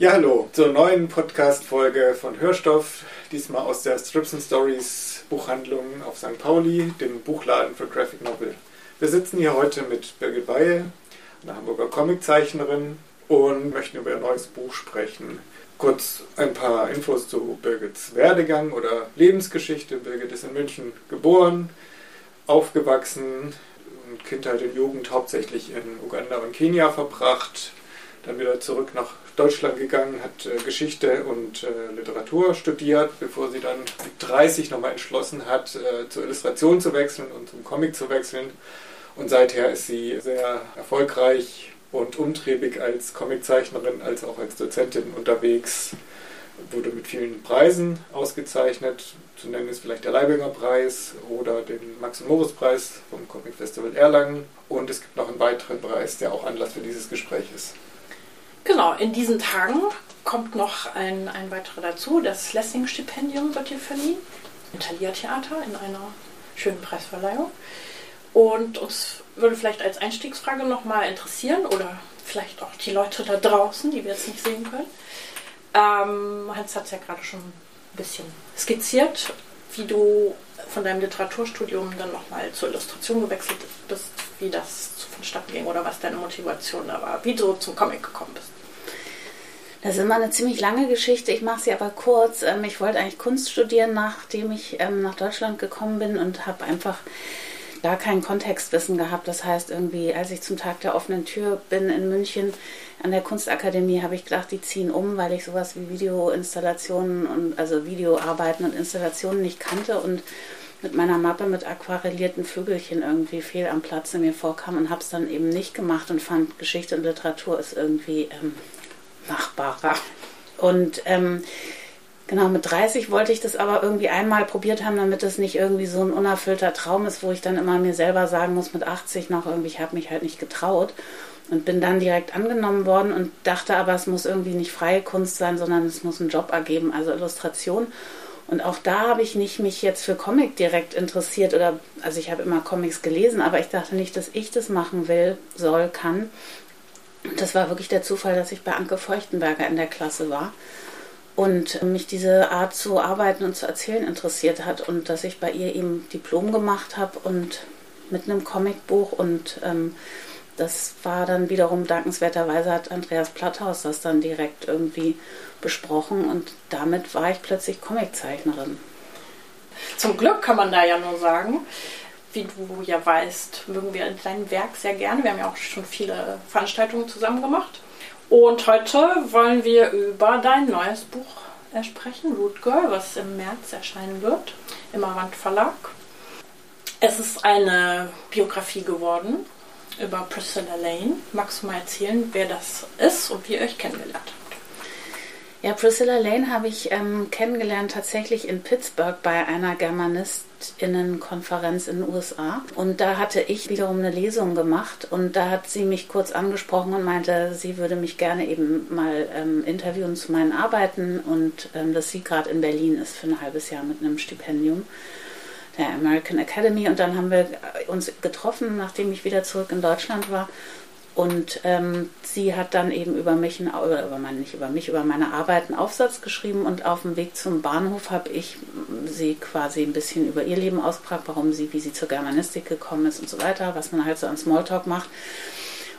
Ja, hallo zur neuen Podcast-Folge von Hörstoff. Diesmal aus der Strips and Stories Buchhandlung auf St. Pauli, dem Buchladen für Graphic Novel. Wir sitzen hier heute mit Birgit Weihe, einer Hamburger Comiczeichnerin, und möchten über ihr neues Buch sprechen. Kurz ein paar Infos zu Birgits Werdegang oder Lebensgeschichte. Birgit ist in München geboren, aufgewachsen, Kindheit und Jugend hauptsächlich in Uganda und Kenia verbracht, dann wieder zurück nach Deutschland gegangen, hat äh, Geschichte und äh, Literatur studiert, bevor sie dann mit 30 nochmal entschlossen hat, äh, zur Illustration zu wechseln und zum Comic zu wechseln. Und seither ist sie sehr erfolgreich und umtriebig als Comiczeichnerin, als auch als Dozentin unterwegs. Wurde mit vielen Preisen ausgezeichnet. Zu nennen ist vielleicht der Leibinger Preis oder den Max- und Moritz-Preis vom Comic Festival Erlangen. Und es gibt noch einen weiteren Preis, der auch Anlass für dieses Gespräch ist. Genau, in diesen Tagen kommt noch ein, ein weiterer dazu. Das Lessing-Stipendium wird hier verliehen. Im Thalia-Theater in einer schönen Preisverleihung. Und uns würde vielleicht als Einstiegsfrage nochmal interessieren, oder vielleicht auch die Leute da draußen, die wir jetzt nicht sehen können. Ähm, Hans hat es ja gerade schon ein bisschen skizziert, wie du von deinem Literaturstudium dann nochmal zur Illustration gewechselt bist, wie das vonstatten ging oder was deine Motivation da war, wie du zum Comic gekommen bist. Das ist immer eine ziemlich lange Geschichte. Ich mache sie aber kurz. Ähm, ich wollte eigentlich Kunst studieren, nachdem ich ähm, nach Deutschland gekommen bin und habe einfach gar kein Kontextwissen gehabt. Das heißt, irgendwie, als ich zum Tag der offenen Tür bin in München an der Kunstakademie, habe ich gedacht, die ziehen um, weil ich sowas wie Videoinstallationen und also Videoarbeiten und Installationen nicht kannte und mit meiner Mappe mit aquarellierten Vögelchen irgendwie fehl am Platze mir vorkam und habe es dann eben nicht gemacht und fand Geschichte und Literatur ist irgendwie ähm, machbarer. Und ähm, genau, mit 30 wollte ich das aber irgendwie einmal probiert haben, damit es nicht irgendwie so ein unerfüllter Traum ist, wo ich dann immer mir selber sagen muss, mit 80 noch irgendwie, ich habe mich halt nicht getraut. Und bin dann direkt angenommen worden und dachte aber, es muss irgendwie nicht freie Kunst sein, sondern es muss einen Job ergeben, also Illustration. Und auch da habe ich nicht mich jetzt für Comic direkt interessiert oder, also ich habe immer Comics gelesen, aber ich dachte nicht, dass ich das machen will, soll, kann, das war wirklich der Zufall, dass ich bei Anke Feuchtenberger in der Klasse war und mich diese Art zu arbeiten und zu erzählen interessiert hat und dass ich bei ihr eben Diplom gemacht habe und mit einem Comicbuch und ähm, das war dann wiederum dankenswerterweise hat Andreas Platthaus das dann direkt irgendwie besprochen und damit war ich plötzlich Comiczeichnerin. Zum Glück kann man da ja nur sagen wie du ja weißt, mögen wir dein Werk sehr gerne. Wir haben ja auch schon viele Veranstaltungen zusammen gemacht. Und heute wollen wir über dein neues Buch sprechen, Root Girl, was im März erscheinen wird, im Avant Verlag. Es ist eine Biografie geworden über Priscilla Lane. Magst du mal erzählen, wer das ist und wie ihr euch kennengelernt habt? Ja, Priscilla Lane habe ich ähm, kennengelernt tatsächlich in Pittsburgh bei einer Germanistinnenkonferenz in den USA. Und da hatte ich wiederum eine Lesung gemacht und da hat sie mich kurz angesprochen und meinte, sie würde mich gerne eben mal ähm, interviewen zu meinen Arbeiten und ähm, dass sie gerade in Berlin ist für ein halbes Jahr mit einem Stipendium der American Academy. Und dann haben wir uns getroffen, nachdem ich wieder zurück in Deutschland war und ähm, sie hat dann eben über mich, oder über meine, nicht über mich, über meine Arbeit einen Aufsatz geschrieben und auf dem Weg zum Bahnhof habe ich sie quasi ein bisschen über ihr Leben ausgefragt, warum sie, wie sie zur Germanistik gekommen ist und so weiter, was man halt so an Smalltalk macht.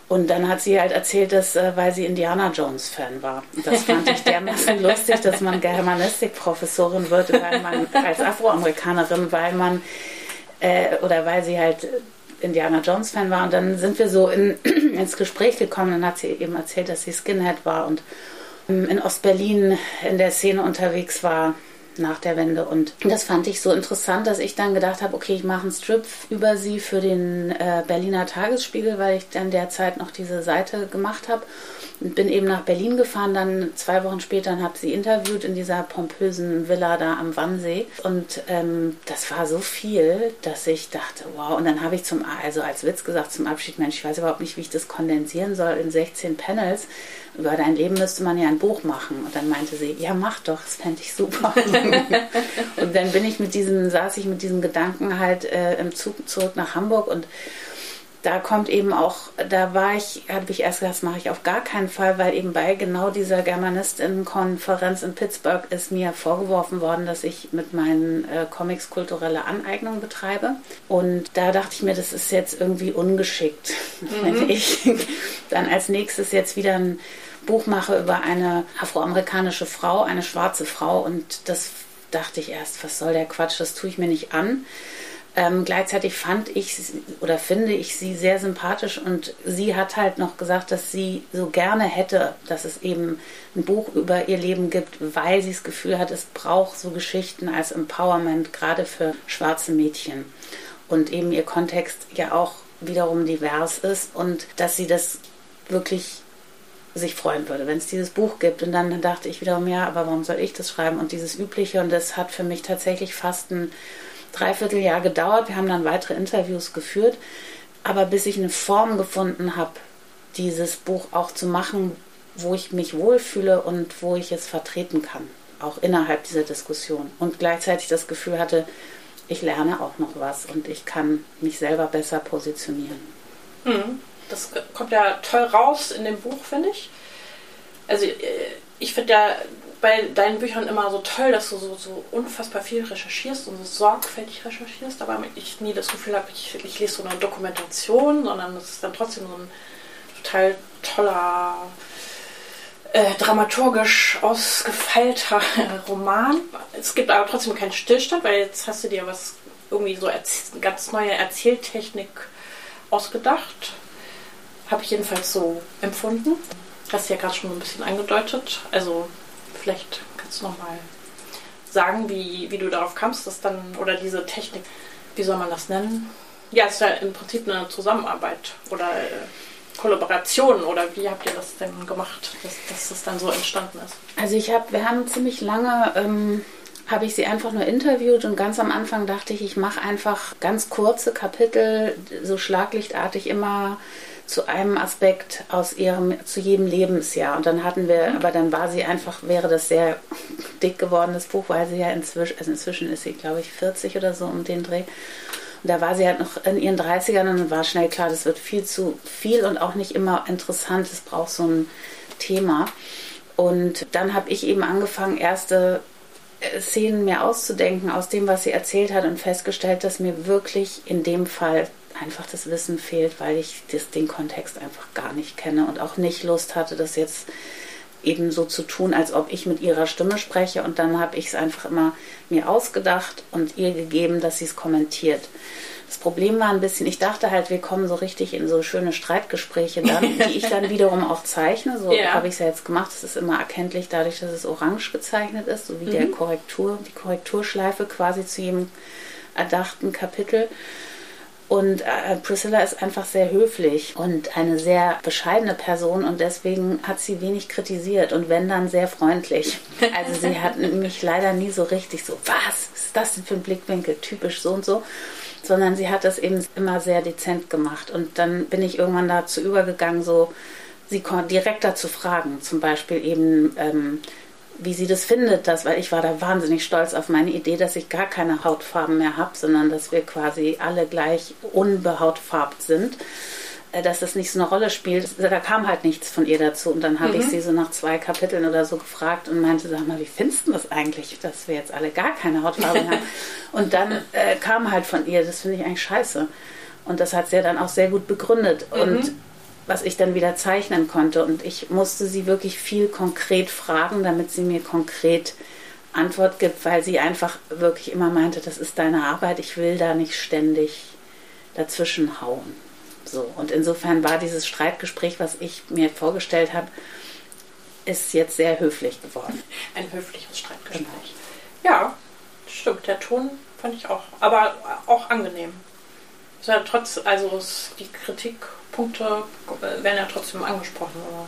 Und dann hat sie halt erzählt, dass, äh, weil sie Indiana Jones Fan war. Das fand ich dermaßen lustig, dass man Germanistik-Professorin wird, weil man als Afroamerikanerin, weil man äh, oder weil sie halt Indiana Jones Fan war. Und dann sind wir so in, ins Gespräch gekommen. Dann hat sie eben erzählt, dass sie Skinhead war und ähm, in Ostberlin in der Szene unterwegs war. Nach der Wende. Und das fand ich so interessant, dass ich dann gedacht habe, okay, ich mache einen Strip über sie für den äh, Berliner Tagesspiegel, weil ich dann derzeit noch diese Seite gemacht habe. Und bin eben nach Berlin gefahren, dann zwei Wochen später und habe sie interviewt in dieser pompösen Villa da am Wannsee. Und ähm, das war so viel, dass ich dachte, wow. Und dann habe ich zum, also als Witz gesagt zum Abschied, Mensch, ich weiß überhaupt nicht, wie ich das kondensieren soll in 16 Panels. Über dein Leben müsste man ja ein Buch machen. Und dann meinte sie, ja, mach doch, das fände ich super. und dann bin ich mit diesem, saß ich mit diesem Gedanken halt äh, im Zug zurück nach Hamburg und da kommt eben auch, da war ich, habe ich erst gesagt, das mache ich auf gar keinen Fall, weil eben bei genau dieser Germanistinnenkonferenz in Pittsburgh ist mir vorgeworfen worden, dass ich mit meinen äh, Comics kulturelle Aneignung betreibe. Und da dachte ich mir, das ist jetzt irgendwie ungeschickt, mhm. wenn ich dann als nächstes jetzt wieder ein Buch mache über eine afroamerikanische Frau, eine schwarze Frau. Und das dachte ich erst, was soll der Quatsch, das tue ich mir nicht an. Ähm, gleichzeitig fand ich oder finde ich sie sehr sympathisch und sie hat halt noch gesagt, dass sie so gerne hätte, dass es eben ein Buch über ihr Leben gibt, weil sie das Gefühl hat, es braucht so Geschichten als Empowerment, gerade für schwarze Mädchen. Und eben ihr Kontext ja auch wiederum divers ist und dass sie das wirklich sich freuen würde, wenn es dieses Buch gibt. Und dann dachte ich wiederum, ja, aber warum soll ich das schreiben? Und dieses Übliche, und das hat für mich tatsächlich fast ein Dreivierteljahr gedauert. Wir haben dann weitere Interviews geführt. Aber bis ich eine Form gefunden habe, dieses Buch auch zu machen, wo ich mich wohlfühle und wo ich es vertreten kann, auch innerhalb dieser Diskussion. Und gleichzeitig das Gefühl hatte, ich lerne auch noch was und ich kann mich selber besser positionieren. Mhm. Das kommt ja toll raus in dem Buch, finde ich. Also äh, ich finde ja bei deinen Büchern immer so toll, dass du so, so unfassbar viel recherchierst und so sorgfältig recherchierst, aber ich nie das Gefühl habe, ich, ich lese so eine Dokumentation, sondern es ist dann trotzdem so ein total toller, äh, dramaturgisch ausgefeilter Roman. Es gibt aber trotzdem keinen Stillstand, weil jetzt hast du dir was irgendwie so ganz neue Erzähltechnik ausgedacht. Habe ich jedenfalls so empfunden. Hast ja gerade schon ein bisschen angedeutet. Also vielleicht kannst du noch mal sagen, wie, wie du darauf kamst, dass dann, oder diese Technik, wie soll man das nennen? Ja, es ist ja im Prinzip eine Zusammenarbeit oder äh, Kollaboration oder wie habt ihr das denn gemacht, dass, dass das dann so entstanden ist? Also ich habe, wir haben ziemlich lange, ähm, habe ich sie einfach nur interviewt und ganz am Anfang dachte ich, ich mache einfach ganz kurze Kapitel, so schlaglichtartig immer zu einem Aspekt aus ihrem, zu jedem Lebensjahr. Und dann hatten wir, mhm. aber dann war sie einfach, wäre das sehr dick gewordenes Buch, weil sie ja inzwischen, also inzwischen ist sie, glaube ich, 40 oder so um den Dreh. Und da war sie halt noch in ihren 30ern und dann war schnell klar, das wird viel zu viel und auch nicht immer interessant. Es braucht so ein Thema. Und dann habe ich eben angefangen, erste äh, Szenen mir auszudenken aus dem, was sie erzählt hat und festgestellt, dass mir wirklich in dem Fall einfach das Wissen fehlt, weil ich das, den Kontext einfach gar nicht kenne und auch nicht Lust hatte, das jetzt eben so zu tun, als ob ich mit ihrer Stimme spreche. Und dann habe ich es einfach immer mir ausgedacht und ihr gegeben, dass sie es kommentiert. Das Problem war ein bisschen, ich dachte halt, wir kommen so richtig in so schöne Streitgespräche dann, die ich dann wiederum auch zeichne. So ja. habe ich es ja jetzt gemacht. Es ist immer erkenntlich dadurch, dass es orange gezeichnet ist, so wie mhm. der Korrektur, die Korrekturschleife quasi zu jedem erdachten Kapitel. Und äh, Priscilla ist einfach sehr höflich und eine sehr bescheidene Person und deswegen hat sie wenig kritisiert und wenn dann sehr freundlich. Also sie hat mich leider nie so richtig so, was ist das denn für ein Blickwinkel, typisch so und so, sondern sie hat das eben immer sehr dezent gemacht und dann bin ich irgendwann dazu übergegangen, so sie direkter zu fragen, zum Beispiel eben ähm, wie sie das findet, das, weil ich war da wahnsinnig stolz auf meine Idee, dass ich gar keine Hautfarben mehr habe, sondern dass wir quasi alle gleich unbehautfarbt sind, äh, dass das nicht so eine Rolle spielt. Da kam halt nichts von ihr dazu und dann habe mhm. ich sie so nach zwei Kapiteln oder so gefragt und meinte, sag mal, wie findest du das eigentlich, dass wir jetzt alle gar keine Hautfarbe haben? Und dann äh, kam halt von ihr, das finde ich eigentlich scheiße. Und das hat sie ja dann auch sehr gut begründet. Mhm. Und was ich dann wieder zeichnen konnte. Und ich musste sie wirklich viel konkret fragen, damit sie mir konkret Antwort gibt, weil sie einfach wirklich immer meinte, das ist deine Arbeit, ich will da nicht ständig dazwischen hauen. So, und insofern war dieses Streitgespräch, was ich mir vorgestellt habe, ist jetzt sehr höflich geworden. Ein höfliches Streitgespräch. Ja, stimmt. Der Ton fand ich auch. Aber auch angenehm. Ja trotz, also die Kritikpunkte werden ja trotzdem angesprochen oder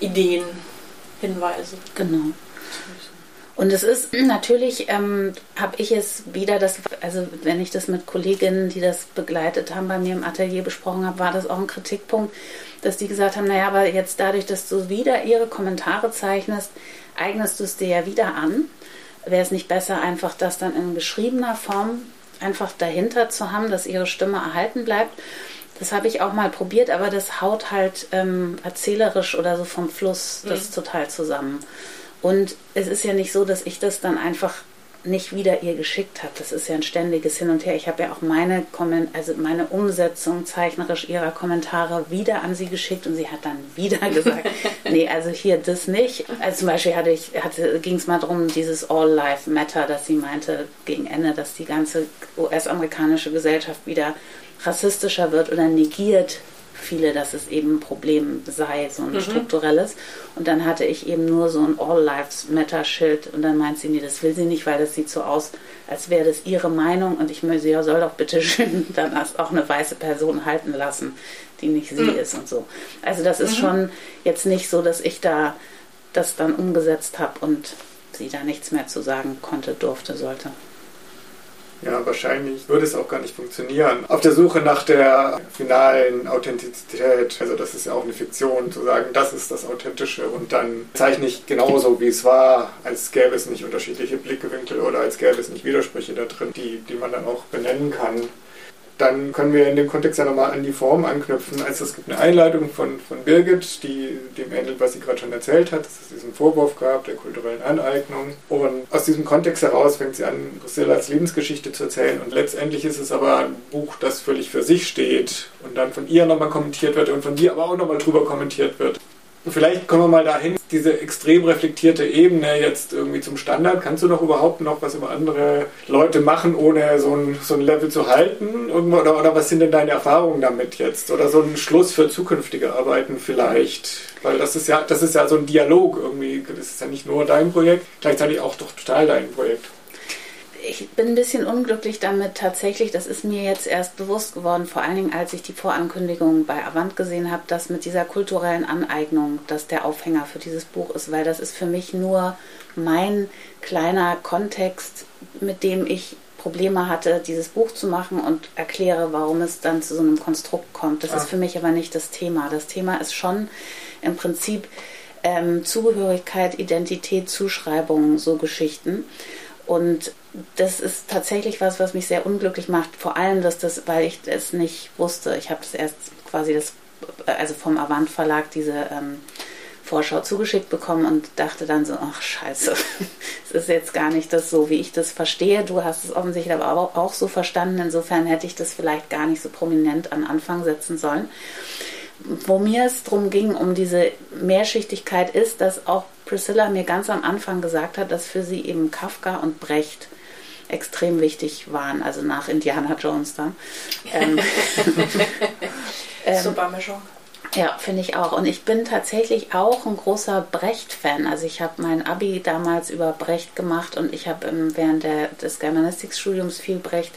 Ideen, Hinweise. Genau. Und es ist natürlich, ähm, habe ich es wieder, das, also wenn ich das mit Kolleginnen, die das begleitet haben, bei mir im Atelier besprochen habe, war das auch ein Kritikpunkt, dass die gesagt haben, naja, aber jetzt dadurch, dass du wieder ihre Kommentare zeichnest, eignest du es dir ja wieder an. Wäre es nicht besser, einfach das dann in geschriebener Form einfach dahinter zu haben, dass ihre Stimme erhalten bleibt? Das habe ich auch mal probiert, aber das haut halt ähm, erzählerisch oder so vom Fluss das mhm. total zusammen. Und es ist ja nicht so, dass ich das dann einfach nicht wieder ihr geschickt habe. Das ist ja ein ständiges Hin und Her. Ich habe ja auch meine, also meine Umsetzung zeichnerisch ihrer Kommentare wieder an sie geschickt und sie hat dann wieder gesagt, nee, also hier das nicht. Also zum Beispiel hatte hatte, ging es mal darum, dieses All Life Matter, dass sie meinte gegen Ende, dass die ganze US-amerikanische Gesellschaft wieder rassistischer wird oder negiert viele, dass es eben ein Problem sei, so ein mhm. strukturelles. Und dann hatte ich eben nur so ein All Lives Matter Schild und dann meint sie, nee, das will sie nicht, weil das sieht so aus, als wäre das ihre Meinung und ich möchte, ja, soll doch bitte schön dann auch eine weiße Person halten lassen, die nicht sie mhm. ist und so. Also das ist mhm. schon jetzt nicht so, dass ich da das dann umgesetzt habe und sie da nichts mehr zu sagen konnte, durfte, sollte. Ja, wahrscheinlich würde es auch gar nicht funktionieren. Auf der Suche nach der finalen Authentizität, also das ist ja auch eine Fiktion, zu sagen, das ist das Authentische und dann zeichne ich genauso, wie es war, als gäbe es nicht unterschiedliche Blickwinkel oder als gäbe es nicht Widersprüche da drin, die, die man dann auch benennen kann dann können wir in dem Kontext ja nochmal an die Form anknüpfen. Also es gibt eine Einleitung von, von Birgit, die dem ähnelt, was sie gerade schon erzählt hat, dass es diesen Vorwurf gab der kulturellen Aneignung. Und aus diesem Kontext heraus fängt sie an, Priscillas Lebensgeschichte zu erzählen. Und letztendlich ist es aber ein Buch, das völlig für sich steht und dann von ihr nochmal kommentiert wird und von dir aber auch nochmal drüber kommentiert wird. Vielleicht kommen wir mal dahin, diese extrem reflektierte Ebene jetzt irgendwie zum Standard. Kannst du noch überhaupt noch was über andere Leute machen, ohne so ein, so ein Level zu halten? Oder, oder was sind denn deine Erfahrungen damit jetzt? Oder so ein Schluss für zukünftige Arbeiten vielleicht? Weil das ist ja, das ist ja so ein Dialog irgendwie. Das ist ja nicht nur dein Projekt, gleichzeitig auch doch total dein Projekt ich bin ein bisschen unglücklich damit tatsächlich. Das ist mir jetzt erst bewusst geworden, vor allen Dingen als ich die Vorankündigung bei Avant gesehen habe, dass mit dieser kulturellen Aneignung das der Aufhänger für dieses Buch ist, weil das ist für mich nur mein kleiner Kontext, mit dem ich Probleme hatte, dieses Buch zu machen und erkläre, warum es dann zu so einem Konstrukt kommt. Das ah. ist für mich aber nicht das Thema. Das Thema ist schon im Prinzip ähm, Zugehörigkeit, Identität, Zuschreibungen, so Geschichten. Und das ist tatsächlich was, was mich sehr unglücklich macht. Vor allem, dass das, weil ich es nicht wusste. Ich habe das erst quasi das, also vom Avant Verlag diese ähm, Vorschau zugeschickt bekommen und dachte dann so, ach scheiße, es ist jetzt gar nicht das so, wie ich das verstehe. Du hast es offensichtlich aber auch so verstanden. Insofern hätte ich das vielleicht gar nicht so prominent an Anfang setzen sollen. Wo mir es darum ging, um diese Mehrschichtigkeit ist, dass auch Priscilla mir ganz am Anfang gesagt hat, dass für sie eben Kafka und Brecht extrem wichtig waren, also nach Indiana Jones dann. Ähm, ähm, Super Mischung. Ja, finde ich auch. Und ich bin tatsächlich auch ein großer Brecht-Fan. Also ich habe mein Abi damals über Brecht gemacht und ich habe während der, des Germanistics-Studiums viel Brecht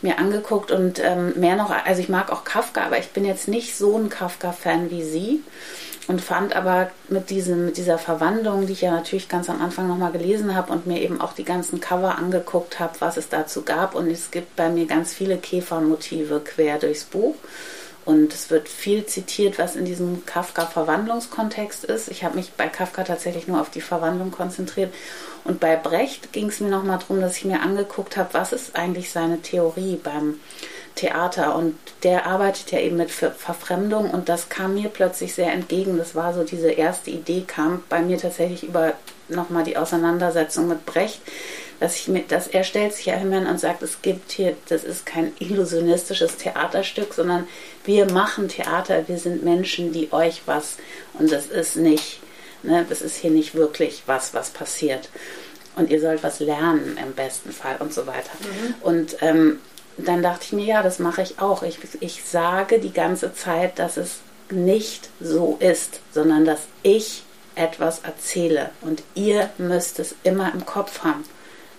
mir angeguckt und ähm, mehr noch, also ich mag auch Kafka, aber ich bin jetzt nicht so ein Kafka-Fan wie Sie und fand aber mit, diesem, mit dieser Verwandlung, die ich ja natürlich ganz am Anfang nochmal gelesen habe und mir eben auch die ganzen Cover angeguckt habe, was es dazu gab und es gibt bei mir ganz viele Käfermotive quer durchs Buch und es wird viel zitiert, was in diesem Kafka-Verwandlungskontext ist. Ich habe mich bei Kafka tatsächlich nur auf die Verwandlung konzentriert. Und bei Brecht ging es mir nochmal darum, dass ich mir angeguckt habe, was ist eigentlich seine Theorie beim Theater. Und der arbeitet ja eben mit Verfremdung und das kam mir plötzlich sehr entgegen. Das war so diese erste Idee, kam bei mir tatsächlich über nochmal die Auseinandersetzung mit Brecht dass ich mit, dass er stellt sich ja hin und sagt, es gibt hier, das ist kein illusionistisches Theaterstück, sondern wir machen Theater, wir sind Menschen, die euch was und das ist nicht, ne, das ist hier nicht wirklich was, was passiert. Und ihr sollt was lernen im besten Fall und so weiter. Mhm. Und ähm, dann dachte ich mir, ja, das mache ich auch. Ich, ich sage die ganze Zeit, dass es nicht so ist, sondern dass ich etwas erzähle und ihr müsst es immer im Kopf haben.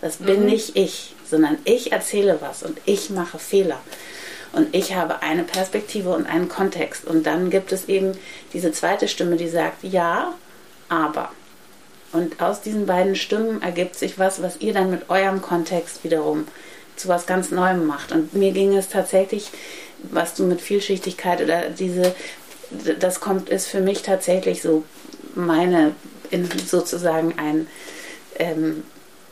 Das bin Mhm. nicht ich, sondern ich erzähle was und ich mache Fehler. Und ich habe eine Perspektive und einen Kontext. Und dann gibt es eben diese zweite Stimme, die sagt, ja, aber. Und aus diesen beiden Stimmen ergibt sich was, was ihr dann mit eurem Kontext wiederum zu was ganz Neuem macht. Und mir ging es tatsächlich, was du mit Vielschichtigkeit oder diese, das kommt, ist für mich tatsächlich so meine, in sozusagen ein, ähm,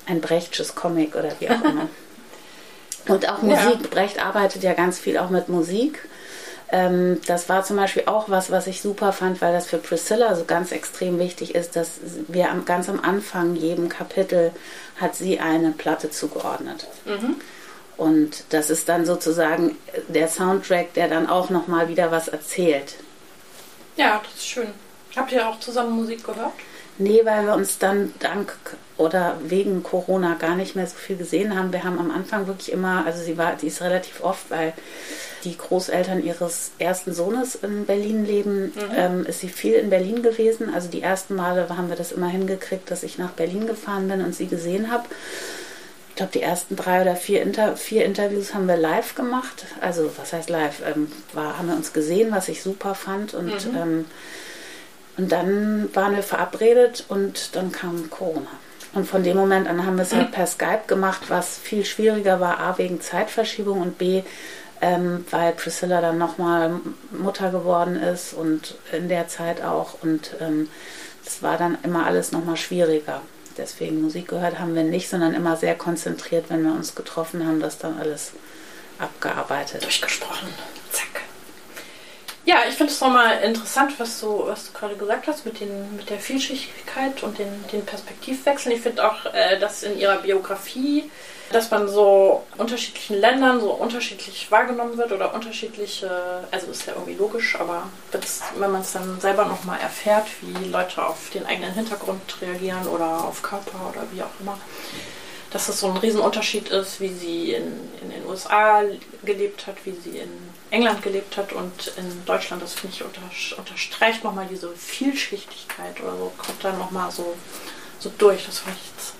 ein Brechtsches Comic oder wie auch immer. Und auch Ja. Musik. Brecht arbeitet ja ganz viel auch mit Musik. Ähm, das war zum Beispiel auch was, was ich super fand, weil das für Priscilla so ganz extrem wichtig ist, dass wir am, ganz am Anfang jedem Kapitel hat sie eine Platte zugeordnet. Und das ist dann sozusagen der Soundtrack, der dann auch nochmal wieder was erzählt. Ja, das ist schön. Habt ihr auch zusammen Musik gehört? Nee, weil wir uns dann dank oder wegen Corona gar nicht mehr so viel gesehen haben. Wir haben am Anfang wirklich immer, also sie war, die ist relativ oft, weil die Großeltern ihres ersten Sohnes in Berlin leben, ähm, ist sie viel in Berlin gewesen. Also die ersten Male haben wir das immer hingekriegt, dass ich nach Berlin gefahren bin und sie gesehen habe. Ich glaube, die ersten drei oder vier, Inter vier Interviews haben wir live gemacht. Also, was heißt live? Ähm, war, haben wir uns gesehen, was ich super fand. Und, ähm, und dann waren wir verabredet und dann kam Corona. Und von dem Moment an haben wir es halt per Skype gemacht, was viel schwieriger war, A, wegen Zeitverschiebung und B, ähm, weil Priscilla dann nochmal Mutter geworden ist und in der Zeit auch. Und ähm, das war dann immer alles nochmal schwieriger. Deswegen Musik gehört haben wir nicht, sondern immer sehr konzentriert, wenn wir uns getroffen haben, das dann alles abgearbeitet. Durchgesprochen. Zack. Ja, ich finde es nochmal interessant, was du, was du gerade gesagt hast mit, den, mit der Vielschichtigkeit und den, den Perspektivwechseln. Ich finde auch, äh, dass in ihrer Biografie, dass man so unterschiedlichen Ländern so unterschiedlich wahrgenommen wird oder unterschiedliche, also ist ja irgendwie logisch, aber wenn man es dann selber nochmal erfährt, wie Leute auf den eigenen Hintergrund reagieren oder auf Körper oder wie auch immer, dass es so ein Riesenunterschied ist, wie sie in, in den USA gelebt hat, wie sie in England gelebt hat und in Deutschland. Das finde ich unter, unterstreicht nochmal diese Vielschichtigkeit oder so, kommt dann nochmal so, so durch. Das fand ich jetzt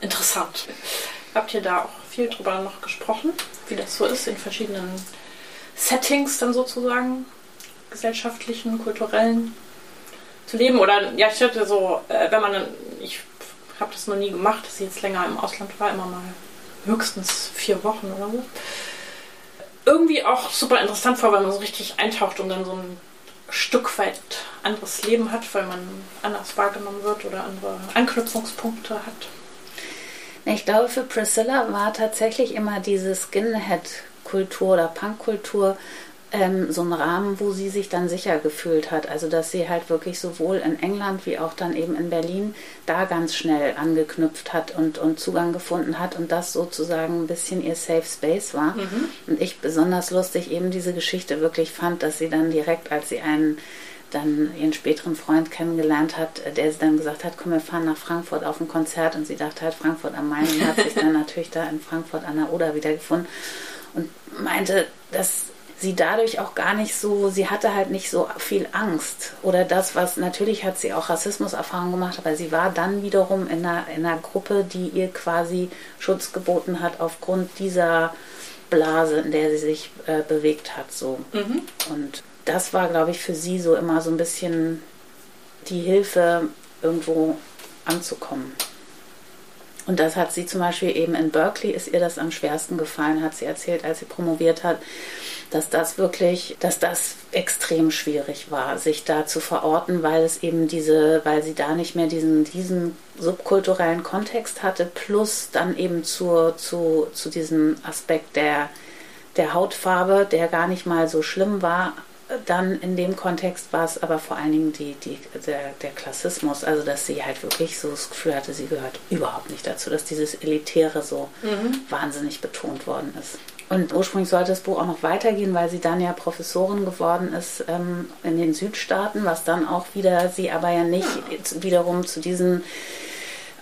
interessant. Habt ihr da auch viel drüber noch gesprochen, wie das so ist in verschiedenen Settings dann sozusagen, gesellschaftlichen, kulturellen zu leben? Oder ja, ich hatte so, äh, wenn man ich habe das noch nie gemacht, dass ich jetzt länger im Ausland war, immer mal höchstens vier Wochen oder so. Irgendwie auch super interessant vor, weil man so richtig eintaucht und dann so ein Stück weit anderes Leben hat, weil man anders wahrgenommen wird oder andere Anknüpfungspunkte hat. Ich glaube, für Priscilla war tatsächlich immer diese Skinhead-Kultur oder Punk-Kultur ähm, so ein Rahmen, wo sie sich dann sicher gefühlt hat. Also, dass sie halt wirklich sowohl in England wie auch dann eben in Berlin da ganz schnell angeknüpft hat und, und Zugang gefunden hat und das sozusagen ein bisschen ihr Safe Space war. Und ich besonders lustig eben diese Geschichte wirklich fand, dass sie dann direkt, als sie einen dann ihren späteren Freund kennengelernt hat, der sie dann gesagt hat, komm, wir fahren nach Frankfurt auf ein Konzert und sie dachte halt Frankfurt am Main und hat sich dann natürlich da in Frankfurt an der Oder wiedergefunden und meinte, dass sie dadurch auch gar nicht so, sie hatte halt nicht so viel Angst oder das, was natürlich hat sie auch Rassismuserfahrung gemacht, aber sie war dann wiederum in einer, in einer Gruppe, die ihr quasi Schutz geboten hat aufgrund dieser Blase, in der sie sich äh, bewegt hat, so. Und das war, glaube ich, für sie so immer so ein bisschen die Hilfe, irgendwo anzukommen. Und das hat sie zum Beispiel eben in Berkeley, ist ihr das am schwersten gefallen, hat sie erzählt, als sie promoviert hat, dass das wirklich, dass das extrem schwierig war, sich da zu verorten, weil es eben diese, weil sie da nicht mehr diesen, diesen subkulturellen Kontext hatte, plus dann eben zur, zu, zu diesem Aspekt der, der Hautfarbe, der gar nicht mal so schlimm war, dann in dem Kontext war es aber vor allen Dingen die, die, der, der Klassismus, also dass sie halt wirklich so das Gefühl hatte, sie gehört überhaupt nicht dazu, dass dieses Elitäre so wahnsinnig betont worden ist. Und ursprünglich sollte das Buch auch noch weitergehen, weil sie dann ja Professorin geworden ist ähm, in den Südstaaten, was dann auch wieder, sie aber ja nicht wiederum zu diesen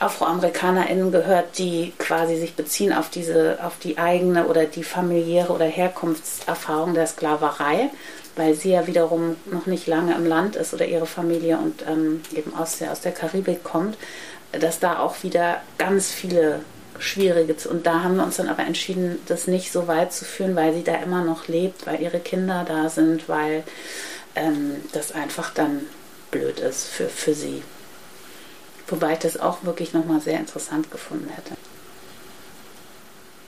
AfroamerikanerInnen gehört, die quasi sich beziehen auf diese, auf die eigene oder die familiäre oder Herkunftserfahrung der Sklaverei, weil sie ja wiederum noch nicht lange im Land ist oder ihre Familie und ähm, eben aus der, aus der Karibik kommt, dass da auch wieder ganz viele schwierige und da haben wir uns dann aber entschieden, das nicht so weit zu führen, weil sie da immer noch lebt, weil ihre Kinder da sind, weil ähm, das einfach dann blöd ist für, für sie. Wobei ich das auch wirklich nochmal sehr interessant gefunden hätte.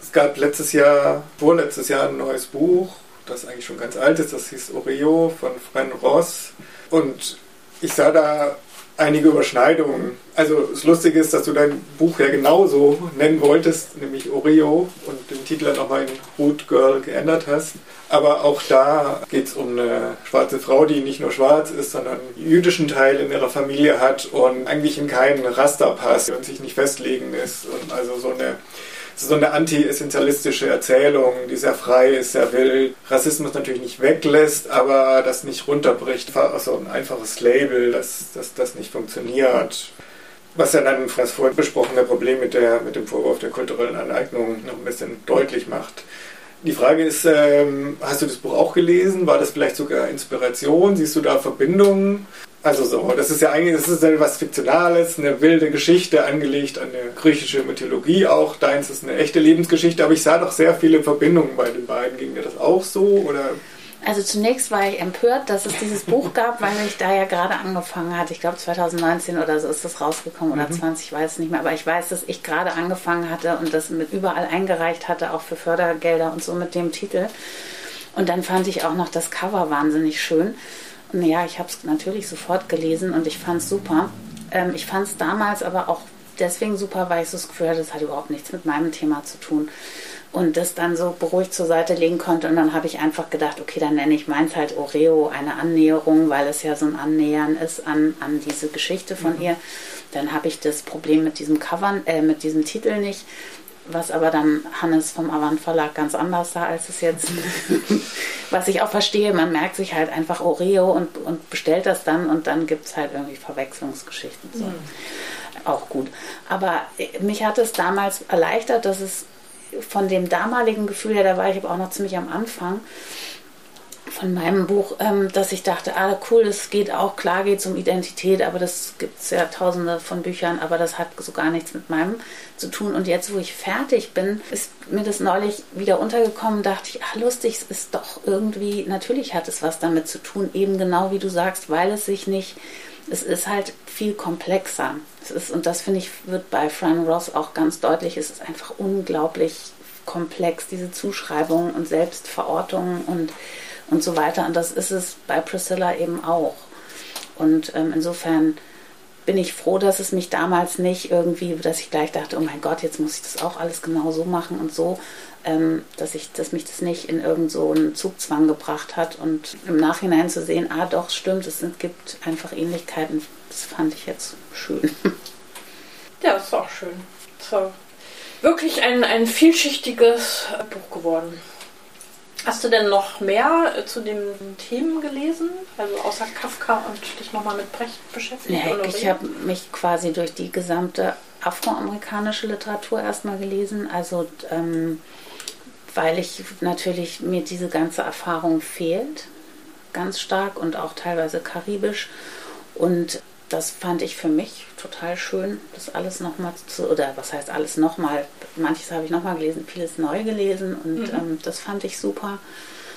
Es gab letztes Jahr, vorletztes Jahr ein neues Buch, das eigentlich schon ganz alt ist, das hieß Oreo von Fran Ross. Und ich sah da einige Überschneidungen. Also das Lustige ist, dass du dein Buch ja genauso nennen wolltest, nämlich Oreo und den Titel dann nochmal in Root Girl geändert hast. Aber auch da geht es um eine schwarze Frau, die nicht nur schwarz ist, sondern einen jüdischen Teil in ihrer Familie hat und eigentlich in keinen Raster passt und sich nicht festlegen ist. Und also so eine so eine anti-essentialistische Erzählung, die sehr frei ist, sehr wild. Rassismus natürlich nicht weglässt, aber das nicht runterbricht. Also ein einfaches Label, das, das, das nicht funktioniert. Was ja dann das vorhin besprochene Problem mit, der, mit dem Vorwurf der kulturellen Aneignung noch ein bisschen deutlich macht. Die Frage ist, ähm, hast du das Buch auch gelesen? War das vielleicht sogar Inspiration? Siehst du da Verbindungen? Also so, das ist ja eigentlich, das ist etwas Fiktionales, eine wilde Geschichte, angelegt an eine griechische Mythologie auch. Deins ist eine echte Lebensgeschichte, aber ich sah doch sehr viele Verbindungen bei den beiden. Ging dir das auch so? Oder? Also zunächst war ich empört, dass es dieses Buch gab, weil ich da ja gerade angefangen hatte. Ich glaube 2019 oder so ist das rausgekommen oder mhm. 20, ich weiß es nicht mehr. Aber ich weiß, dass ich gerade angefangen hatte und das mit überall eingereicht hatte, auch für Fördergelder und so mit dem Titel. Und dann fand ich auch noch das Cover wahnsinnig schön. Ja, ich habe es natürlich sofort gelesen und ich fand es super. Ähm, ich fand es damals aber auch deswegen super, weil ich so das Gefühl hatte, das hat überhaupt nichts mit meinem Thema zu tun. Und das dann so beruhigt zur Seite legen konnte. Und dann habe ich einfach gedacht, okay, dann nenne ich meins halt Oreo, eine Annäherung, weil es ja so ein Annähern ist an, an diese Geschichte von mhm. ihr. Dann habe ich das Problem mit diesem Cover, äh, mit diesem Titel nicht was aber dann Hannes vom Avant Verlag ganz anders sah, als es jetzt, was ich auch verstehe, man merkt sich halt einfach Oreo und, und bestellt das dann und dann gibt es halt irgendwie Verwechslungsgeschichten. So. Mhm. Auch gut. Aber äh, mich hat es damals erleichtert, dass es von dem damaligen Gefühl her, da war ich aber auch noch ziemlich am Anfang, von meinem Buch, ähm, dass ich dachte, ah cool, es geht auch, klar geht es um Identität, aber das gibt es ja tausende von Büchern, aber das hat so gar nichts mit meinem zu tun. Und jetzt, wo ich fertig bin, ist mir das neulich wieder untergekommen, dachte ich, ach lustig, es ist doch irgendwie, natürlich hat es was damit zu tun, eben genau wie du sagst, weil es sich nicht, es ist halt viel komplexer. Es ist, und das finde ich, wird bei Fran Ross auch ganz deutlich, es ist einfach unglaublich komplex, diese Zuschreibungen und Selbstverortungen und und so weiter. Und das ist es bei Priscilla eben auch. Und ähm, insofern bin ich froh, dass es mich damals nicht irgendwie, dass ich gleich dachte, oh mein Gott, jetzt muss ich das auch alles genau so machen und so, ähm, dass ich, dass mich das nicht in irgendeinen so Zugzwang gebracht hat und im Nachhinein zu sehen, ah doch, stimmt, es gibt einfach Ähnlichkeiten, das fand ich jetzt schön. Ja, ist auch schön. So. Wirklich ein, ein vielschichtiges Buch geworden. Hast du denn noch mehr äh, zu den Themen gelesen? Also außer Kafka und dich nochmal mit Brecht beschäftigt? Ja, ich habe mich quasi durch die gesamte afroamerikanische Literatur erstmal gelesen. Also ähm, weil ich natürlich mir diese ganze Erfahrung fehlt, ganz stark und auch teilweise karibisch. Und das fand ich für mich total schön, das alles nochmal zu, oder was heißt alles nochmal, manches habe ich nochmal gelesen, vieles neu gelesen und mhm. ähm, das fand ich super.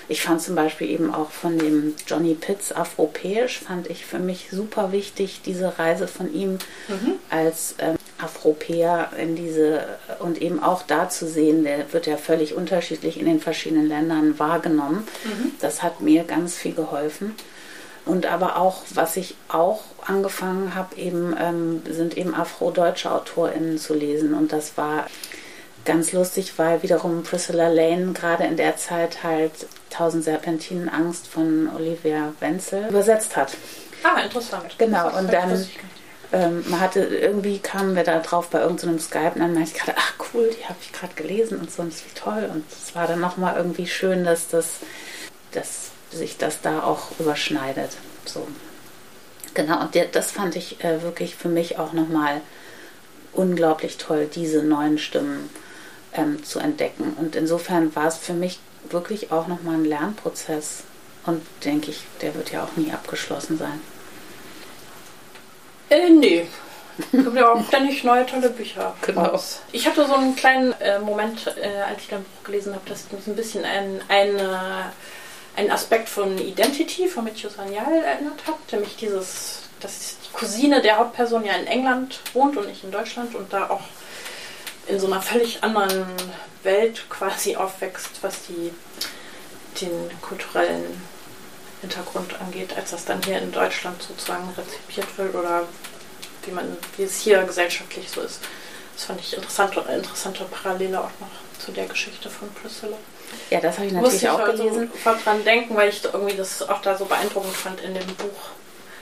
Ich fand zum Beispiel eben auch von dem Johnny Pitts Afropäisch, fand ich für mich super wichtig, diese Reise von ihm mhm. als ähm, Afropäer in diese und eben auch da zu sehen, der wird ja völlig unterschiedlich in den verschiedenen Ländern wahrgenommen. Mhm. Das hat mir ganz viel geholfen. Und aber auch, was ich auch angefangen habe, eben, ähm, sind eben afrodeutsche AutorInnen zu lesen. Und das war ganz lustig, weil wiederum Priscilla Lane gerade in der Zeit halt Tausend Serpentinen Angst von Olivia Wenzel übersetzt hat. Ah, interessant. Genau, und dann ähm, man hatte, irgendwie kamen wir da drauf bei irgendeinem so Skype und dann meinte ich gerade, ach cool, die habe ich gerade gelesen und so und das ist toll. Und es war dann nochmal irgendwie schön, dass das, das sich das da auch überschneidet. So. Genau, und das fand ich äh, wirklich für mich auch nochmal unglaublich toll, diese neuen Stimmen ähm, zu entdecken. Und insofern war es für mich wirklich auch nochmal ein Lernprozess, und denke ich, der wird ja auch nie abgeschlossen sein. Äh, nee. Gibt ja auch ständig neue tolle Bücher. Genau. raus. Ich hatte so einen kleinen äh, Moment, äh, als ich dein Buch gelesen habe, dass mich ein bisschen ein, ein, äh, ein Aspekt von Identity von Mitchell Sanyal erinnert hat. Nämlich dieses, dass die Cousine der Hauptperson ja in England wohnt und nicht in Deutschland und da auch in so einer völlig anderen Welt quasi aufwächst, was die, den kulturellen Hintergrund angeht, als das dann hier in Deutschland sozusagen rezipiert wird oder wie man, wie es hier gesellschaftlich so ist. Das fand ich interessant eine interessante Parallele auch noch zu der Geschichte von Priscilla. Ja, das habe ich natürlich ich auch gelesen. sofort dran denken, weil ich irgendwie das auch da so beeindruckend fand in dem Buch.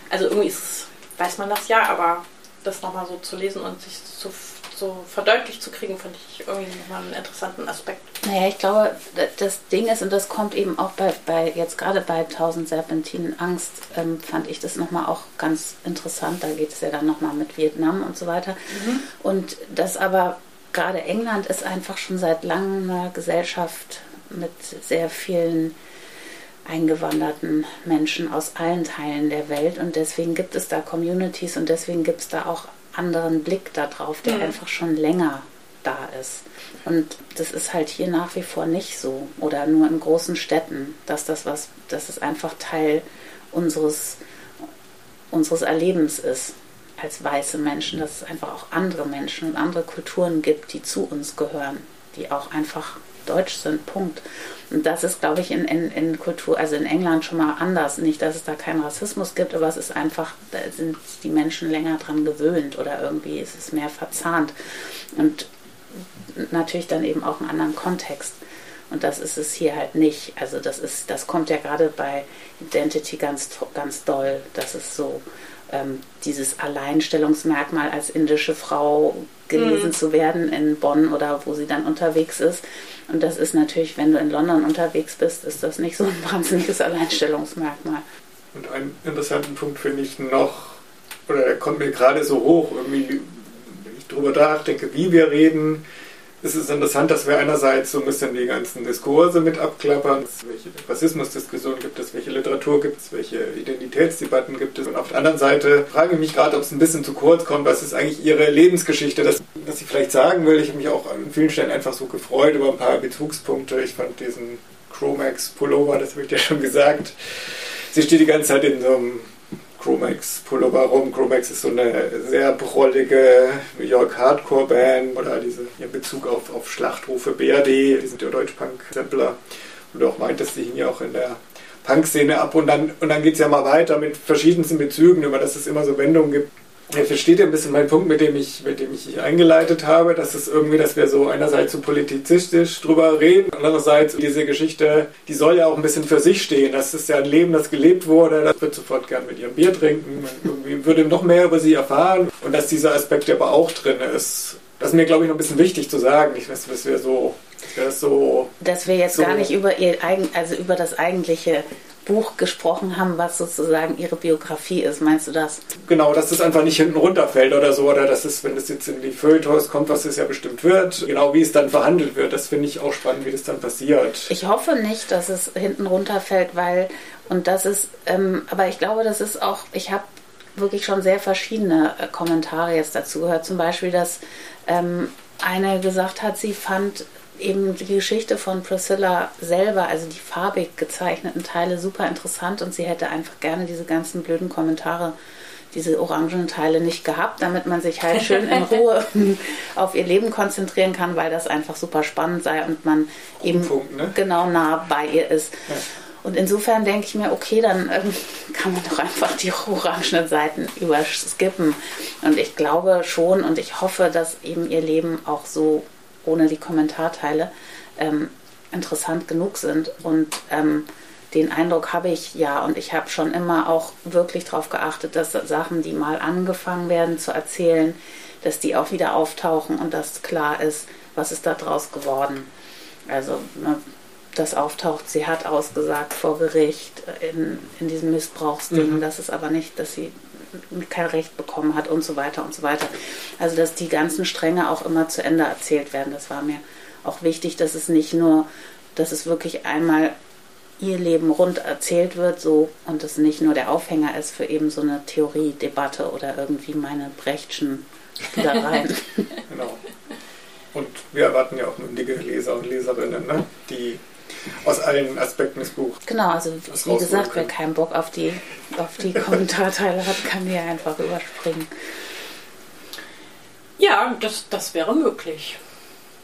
Also irgendwie ist, weiß man das ja, aber das nochmal so zu lesen und sich so, so verdeutlicht zu kriegen, fand ich irgendwie nochmal einen interessanten Aspekt. Naja, ich glaube, das Ding ist, und das kommt eben auch bei, bei jetzt gerade bei 1000 Serpentinen Angst, ähm, fand ich das nochmal auch ganz interessant. Da geht es ja dann nochmal mit Vietnam und so weiter. Und das aber, gerade England ist einfach schon seit langem eine Gesellschaft mit sehr vielen eingewanderten Menschen aus allen Teilen der Welt. Und deswegen gibt es da Communities und deswegen gibt es da auch anderen Blick darauf, der einfach schon länger da ist. Und das ist halt hier nach wie vor nicht so oder nur in großen Städten, dass das was, dass es einfach Teil unseres, unseres Erlebens ist als weiße Menschen, dass es einfach auch andere Menschen und andere Kulturen gibt, die zu uns gehören, die auch einfach deutsch sind, Punkt. Und das ist, glaube ich, in, in, in Kultur, also in England schon mal anders. Nicht, dass es da keinen Rassismus gibt, aber es ist einfach, da sind die Menschen länger dran gewöhnt oder irgendwie ist es mehr verzahnt. Und natürlich dann eben auch einen anderen Kontext. Und das ist es hier halt nicht. Also das ist, das kommt ja gerade bei Identity ganz, ganz doll. Das ist so ähm, dieses Alleinstellungsmerkmal als indische Frau gelesen zu werden in Bonn oder wo sie dann unterwegs ist. Und das ist natürlich, wenn du in London unterwegs bist, ist das nicht so ein wahnsinniges Alleinstellungsmerkmal. Und einen interessanten Punkt finde ich noch, oder der kommt mir gerade so hoch, irgendwie, wenn ich drüber nachdenke, wie wir reden, ist es interessant, dass wir einerseits so ein bisschen die ganzen Diskurse mit abklappern, welche Rassismusdiskussionen gibt es, welche Literatur gibt es, welche Identitätsdebatten gibt es. Und auf der anderen Seite frage ich mich gerade, ob es ein bisschen zu kurz kommt, was ist eigentlich ihre Lebensgeschichte, das, was sie vielleicht sagen will. Ich habe mich auch an vielen Stellen einfach so gefreut über ein paar Bezugspunkte. Ich fand diesen Chromax Pullover, das habe ich dir schon gesagt. Sie steht die ganze Zeit in so einem Chromax Pullover rum. Chromax ist so eine sehr brollige New York Hardcore Band oder diese ihr Bezug auf, auf Schlachtrufe BRD, die sind ja Deutsch-Punk-Sampler. Und auch meintest, die hingen ja auch in der Punk-Szene ab und dann, und dann geht es ja mal weiter mit verschiedensten Bezügen, über dass es immer so Wendungen gibt. Ihr versteht ja ein bisschen meinen Punkt, mit dem ich, mit dem ich eingeleitet habe, dass es irgendwie, dass wir so einerseits so politizistisch drüber reden, andererseits diese Geschichte, die soll ja auch ein bisschen für sich stehen. Das ist ja ein Leben, das gelebt wurde, das wird sofort gern mit ihrem Bier trinken, irgendwie würde noch mehr über sie erfahren und dass dieser Aspekt aber auch drin ist. Das ist mir, glaube ich, noch ein bisschen wichtig zu sagen. Ich weiß, dass wir so, dass wir so Dass wir jetzt So. gar nicht über ihr eigen, also über das eigentliche Buch gesprochen haben, was sozusagen ihre Biografie ist. Meinst du das? Genau, dass es einfach nicht hinten runterfällt oder so, oder dass es, wenn es jetzt in die Feuilletons kommt, was es ja bestimmt wird, genau wie es dann verhandelt wird, das finde ich auch spannend, wie das dann passiert. Ich hoffe nicht, dass es hinten runterfällt, weil, und das ist, ähm, aber ich glaube, das ist auch, ich habe wirklich schon sehr verschiedene äh, Kommentare jetzt dazu gehört. Zum Beispiel, dass ähm, eine gesagt hat, sie fand eben die Geschichte von Priscilla selber, also die farbig gezeichneten Teile, super interessant und sie hätte einfach gerne diese ganzen blöden Kommentare, diese orangen Teile nicht gehabt, damit man sich halt schön in Ruhe auf ihr Leben konzentrieren kann, weil das einfach super spannend sei und man eben Punkt, ne? genau nah bei ihr ist. Und insofern denke ich mir, okay, dann ähm, kann man doch einfach die orangenen Seiten überskippen. Und ich glaube schon und ich hoffe, dass eben ihr Leben auch so ohne die Kommentarteile ähm, interessant genug sind. Und ähm, den Eindruck habe ich ja. Und ich habe schon immer auch wirklich darauf geachtet, dass Sachen, die mal angefangen werden zu erzählen, dass die auch wieder auftauchen und dass klar ist, was ist da draus geworden. Also ne, das auftaucht, sie hat ausgesagt vor Gericht in, in diesem Missbrauchsding, Mhm. das ist aber nicht, dass sie kein Recht bekommen hat und so weiter und so weiter. Also dass die ganzen Stränge auch immer zu Ende erzählt werden, das war mir auch wichtig, dass es nicht nur, dass es wirklich einmal ihr Leben rund erzählt wird, so und es nicht nur der Aufhänger ist für eben so eine Theoriedebatte oder irgendwie meine Brechtschen Spielereien. genau. Und wir erwarten ja auch mündige Leser und Leserinnen, ne? die aus allen Aspekten des Buchs. Genau, also wie gesagt, wer keinen Bock auf die, auf die Kommentarteile hat, kann die ja einfach überspringen. Ja, das, das wäre möglich.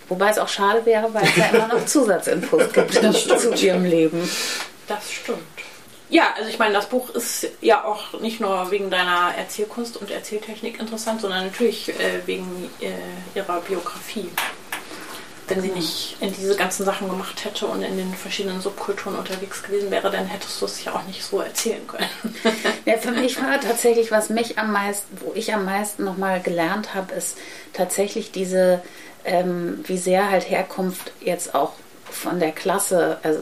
Wobei es auch schade wäre, weil es ja immer noch Zusatzinfos gibt zu ihrem Leben. Das stimmt. Ja, also ich meine, das Buch ist ja auch nicht nur wegen deiner Erzählkunst und Erzähltechnik interessant, sondern natürlich äh, wegen äh, ihrer Biografie. Wenn sie nicht in diese ganzen Sachen gemacht hätte und in den verschiedenen Subkulturen unterwegs gewesen wäre, dann hättest du es ja auch nicht so erzählen können. ja, für mich war tatsächlich, was mich am meisten, wo ich am meisten nochmal gelernt habe, ist tatsächlich diese, ähm, wie sehr halt Herkunft jetzt auch von der Klasse, also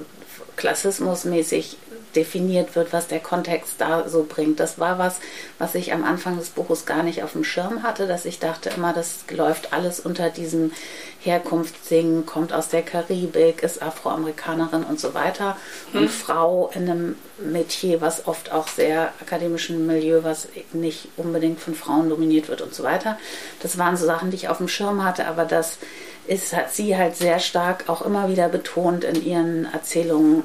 klassismusmäßig definiert wird, was der Kontext da so bringt. Das war was, was ich am Anfang des Buches gar nicht auf dem Schirm hatte, dass ich dachte immer, das läuft alles unter diesem Herkunftssingen, kommt aus der Karibik, ist Afroamerikanerin und so weiter. Und hm. Frau in einem Metier, was oft auch sehr akademischen Milieu, was nicht unbedingt von Frauen dominiert wird und so weiter. Das waren so Sachen, die ich auf dem Schirm hatte, aber das ist, hat sie halt sehr stark auch immer wieder betont in ihren Erzählungen,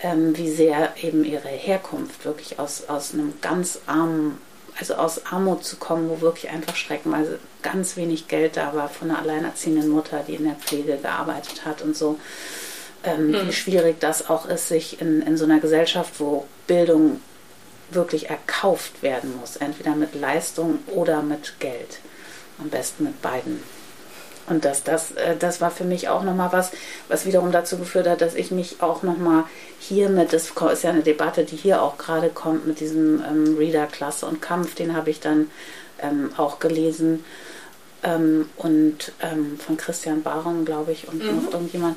ähm, wie sehr eben ihre Herkunft wirklich aus, aus einem ganz armen, also aus Armut zu kommen, wo wirklich einfach streckenweise ganz wenig Geld da war von einer alleinerziehenden Mutter, die in der Pflege gearbeitet hat und so. Ähm, mhm. Wie schwierig das auch ist, sich in, in so einer Gesellschaft, wo Bildung wirklich erkauft werden muss, entweder mit Leistung oder mit Geld. Am besten mit beiden. Und das, das, äh, das war für mich auch nochmal was, was wiederum dazu geführt hat, dass ich mich auch nochmal hier mit, das ist ja eine Debatte, die hier auch gerade kommt, mit diesem ähm, Reader Klasse und Kampf, den habe ich dann ähm, auch gelesen. Ähm, und ähm, von Christian Baron, glaube ich, und mhm. noch irgendjemand.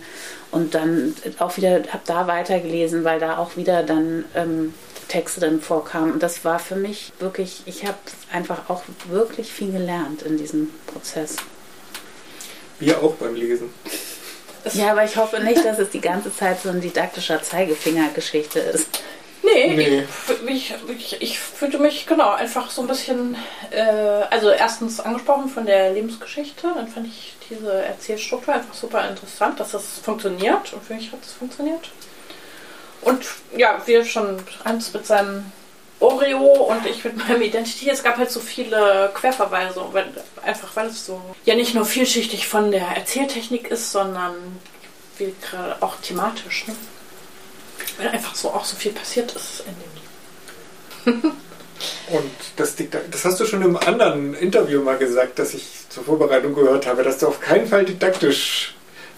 Und dann auch wieder, habe da weitergelesen, weil da auch wieder dann ähm, Texte drin vorkamen. Und das war für mich wirklich, ich habe einfach auch wirklich viel gelernt in diesem Prozess. Wir auch beim Lesen. Ja, aber ich hoffe nicht, dass es die ganze Zeit so ein didaktischer Zeigefinger-Geschichte ist. Nee, nee. Ich, ich, ich, fühlte mich genau einfach so ein bisschen, äh, also erstens angesprochen von der Lebensgeschichte, dann fand ich diese Erzählstruktur einfach super interessant, dass das funktioniert und für mich hat es funktioniert. Und ja, wie schon Hans mit seinem Oreo und ich mit meinem Identity. Es gab halt so viele Querverweise, weil, einfach weil es so ja nicht nur vielschichtig von der Erzähltechnik ist, sondern wie gerade auch thematisch. Ne? Weil einfach so auch so viel passiert ist in dem. Und das, das hast du schon im anderen Interview mal gesagt, das ich zur Vorbereitung gehört habe, dass du auf keinen Fall didaktisch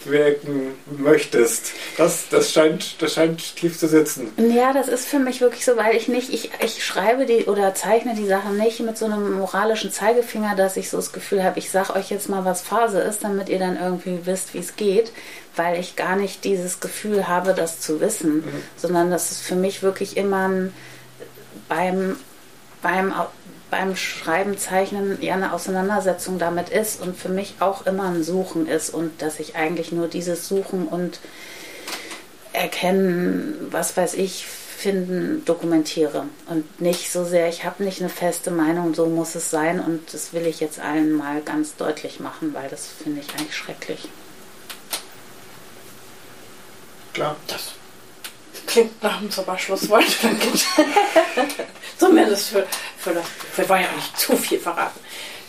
wirken möchtest. Das, das, scheint, das scheint tief zu sitzen. Ja, das ist für mich wirklich so, weil ich nicht, ich, ich schreibe die oder zeichne die Sachen nicht mit so einem moralischen Zeigefinger, dass ich so das Gefühl habe, ich sage euch jetzt mal, was Phase ist, damit ihr dann irgendwie wisst, wie es geht, weil ich gar nicht dieses Gefühl habe, das zu wissen, mhm. sondern das ist für mich wirklich immer ein, beim, beim beim Schreiben, Zeichnen ja eine Auseinandersetzung damit ist und für mich auch immer ein Suchen ist und dass ich eigentlich nur dieses Suchen und Erkennen, was weiß ich, finden, dokumentiere und nicht so sehr, ich habe nicht eine feste Meinung, so muss es sein und das will ich jetzt allen mal ganz deutlich machen, weil das finde ich eigentlich schrecklich. Klar. Das klingt nach einem super Schlusswort. Zumindest für, für das. Wir wollen ja auch nicht zu viel verraten.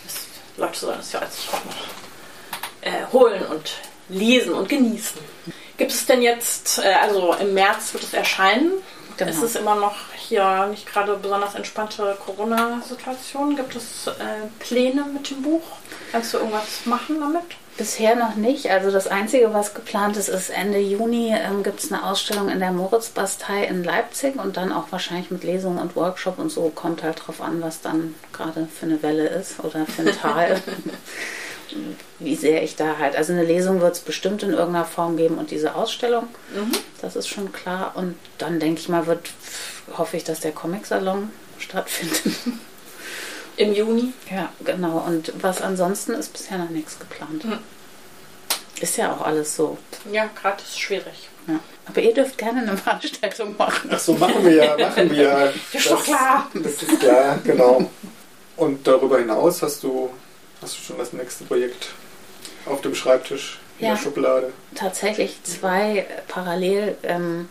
Das, Leute sollen es ja sich auch noch äh, holen und lesen und genießen. Gibt es denn jetzt, äh, also im März wird es erscheinen? Genau. Ist es immer noch hier nicht gerade besonders entspannte Corona-Situation? Gibt es äh, Pläne mit dem Buch? Kannst du irgendwas machen damit? Bisher noch nicht. Also das Einzige, was geplant ist, ist Ende Juni ähm, gibt es eine Ausstellung in der Moritzbastei in Leipzig und dann auch wahrscheinlich mit Lesungen und Workshop und so. Kommt halt drauf an, was dann gerade für eine Welle ist oder für ein Tal. Wie sehr ich da halt. Also eine Lesung wird es bestimmt in irgendeiner Form geben und diese Ausstellung. Mhm. Das ist schon klar. Und dann denke ich mal, wird, hoffe ich, dass der Comic-Salon stattfindet. Im Juni? Ja, genau. Und was ansonsten ist bisher noch nichts geplant. Hm. Ist ja auch alles so. Ja, gerade ist schwierig. Ja. Aber ihr dürft gerne eine Veranstaltung machen. Ach so, machen wir ja, machen wir ja. Ist doch klar. Das ist klar, genau. Und darüber hinaus hast du, hast du schon das nächste Projekt auf dem Schreibtisch in Ja. der Schublade. Tatsächlich zwei parallel. Ähm,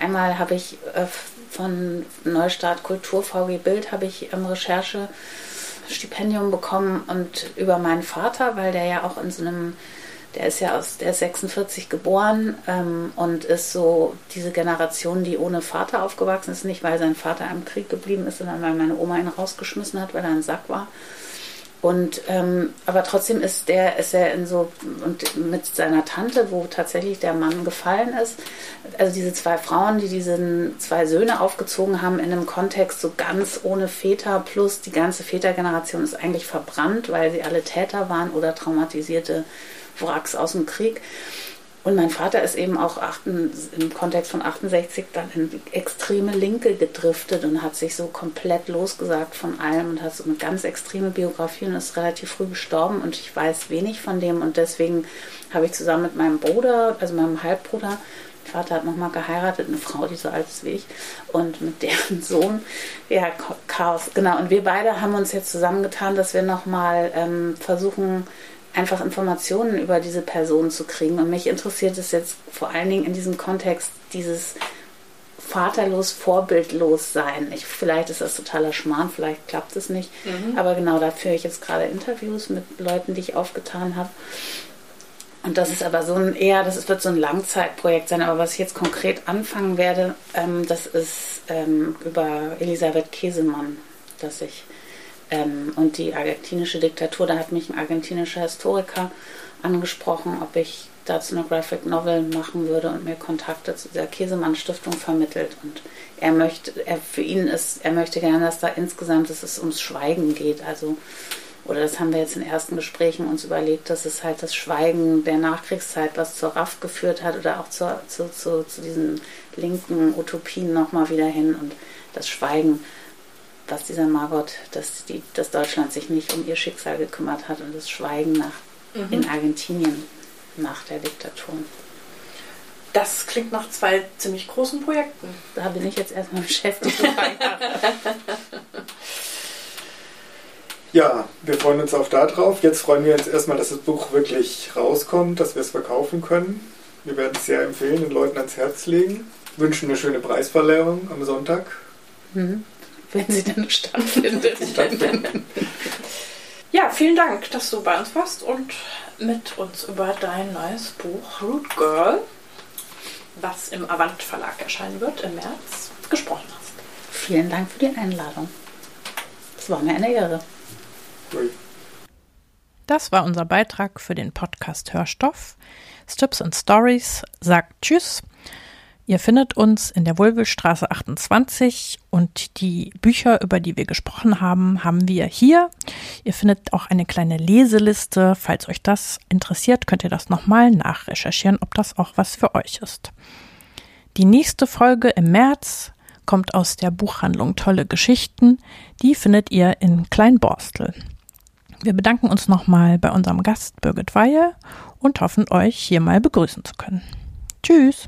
einmal habe ich äh, von Neustart Kultur VG Bild habe ich ähm, Recherche Stipendium bekommen und über meinen Vater, weil der ja auch in so einem, der ist ja aus, der ist 46 geboren ähm, und ist so diese Generation, die ohne Vater aufgewachsen ist, nicht weil sein Vater im Krieg geblieben ist, sondern weil meine Oma ihn rausgeschmissen hat, weil er ein Sack war. Und ähm, aber trotzdem ist der, ist er in so und mit seiner Tante, wo tatsächlich der Mann gefallen ist, also diese zwei Frauen, die diesen zwei Söhne aufgezogen haben in einem Kontext so ganz ohne Väter, plus die ganze Vätergeneration ist eigentlich verbrannt, weil sie alle Täter waren oder traumatisierte Wracks aus dem Krieg. Und mein Vater ist eben auch im Kontext von 68 dann in extreme Linke gedriftet und hat sich so komplett losgesagt von allem und hat so eine ganz extreme Biografie und ist relativ früh gestorben und ich weiß wenig von dem und deswegen habe ich zusammen mit meinem Bruder, also meinem Halbbruder, mein Vater hat nochmal geheiratet, eine Frau, die so alt ist wie ich und mit deren Sohn, ja, Chaos, genau. Und wir beide haben uns jetzt zusammengetan, dass wir nochmal ähm, versuchen, einfach Informationen über diese Person zu kriegen. Und mich interessiert es jetzt vor allen Dingen in diesem Kontext dieses vaterlos, vorbildlos sein. Ich, vielleicht ist das totaler Schmarrn, vielleicht klappt es nicht. Aber genau da führe ich jetzt gerade Interviews mit Leuten, die ich aufgetan habe. Und das ist aber so ein eher, das wird so ein Langzeitprojekt sein. Aber was ich jetzt konkret anfangen werde, ähm, das ist ähm, über Elisabeth Käsemann, dass ich ähm, und die argentinische Diktatur. Da hat mich ein argentinischer Historiker angesprochen, ob ich dazu eine Graphic Novel machen würde und mir Kontakte zu der Käsemann Stiftung vermittelt. Und er möchte, er für ihn ist, er möchte gerne, dass da insgesamt dass es ums Schweigen geht. Also oder das haben wir jetzt in ersten Gesprächen uns überlegt, dass es halt das Schweigen der Nachkriegszeit, was zur RAF geführt hat oder auch zur, zu, zu, zu diesen linken Utopien nochmal wieder hin und das Schweigen, was dieser Margot, dass, die, dass Deutschland sich nicht um ihr Schicksal gekümmert hat und das Schweigen nach, in Argentinien nach der Diktatur. Das klingt nach zwei ziemlich großen Projekten. Da bin ich jetzt erstmal beschäftigt. Ja, wir freuen uns auch darauf. Jetzt freuen wir uns erstmal, dass das Buch wirklich rauskommt, dass wir es verkaufen können. Wir werden es sehr empfehlen, den Leuten ans Herz legen. Wünschen eine schöne Preisverleihung am Sonntag. Mhm. Wenn sie denn stattfindet. Ja, vielen Dank, dass du bei uns warst und mit uns über dein neues Buch Root Girl, was im Avant Verlag erscheinen wird im März, gesprochen hast. Vielen Dank für die Einladung. Es war mir eine Ehre. Das war unser Beitrag für den Podcast Hörstoff. Strips and Stories sagt Tschüss. Ihr findet uns in der Wulvelstraße 28 und die Bücher, über die wir gesprochen haben, haben wir hier. Ihr findet auch eine kleine Leseliste. Falls euch das interessiert, könnt ihr das nochmal nachrecherchieren, ob das auch was für euch ist. Die nächste Folge im März kommt aus der Buchhandlung Tolle Geschichten. Die findet ihr in Kleinborstel. Wir bedanken uns nochmal bei unserem Gast Birgit Weihe und hoffen, euch hier mal begrüßen zu können. Tschüss!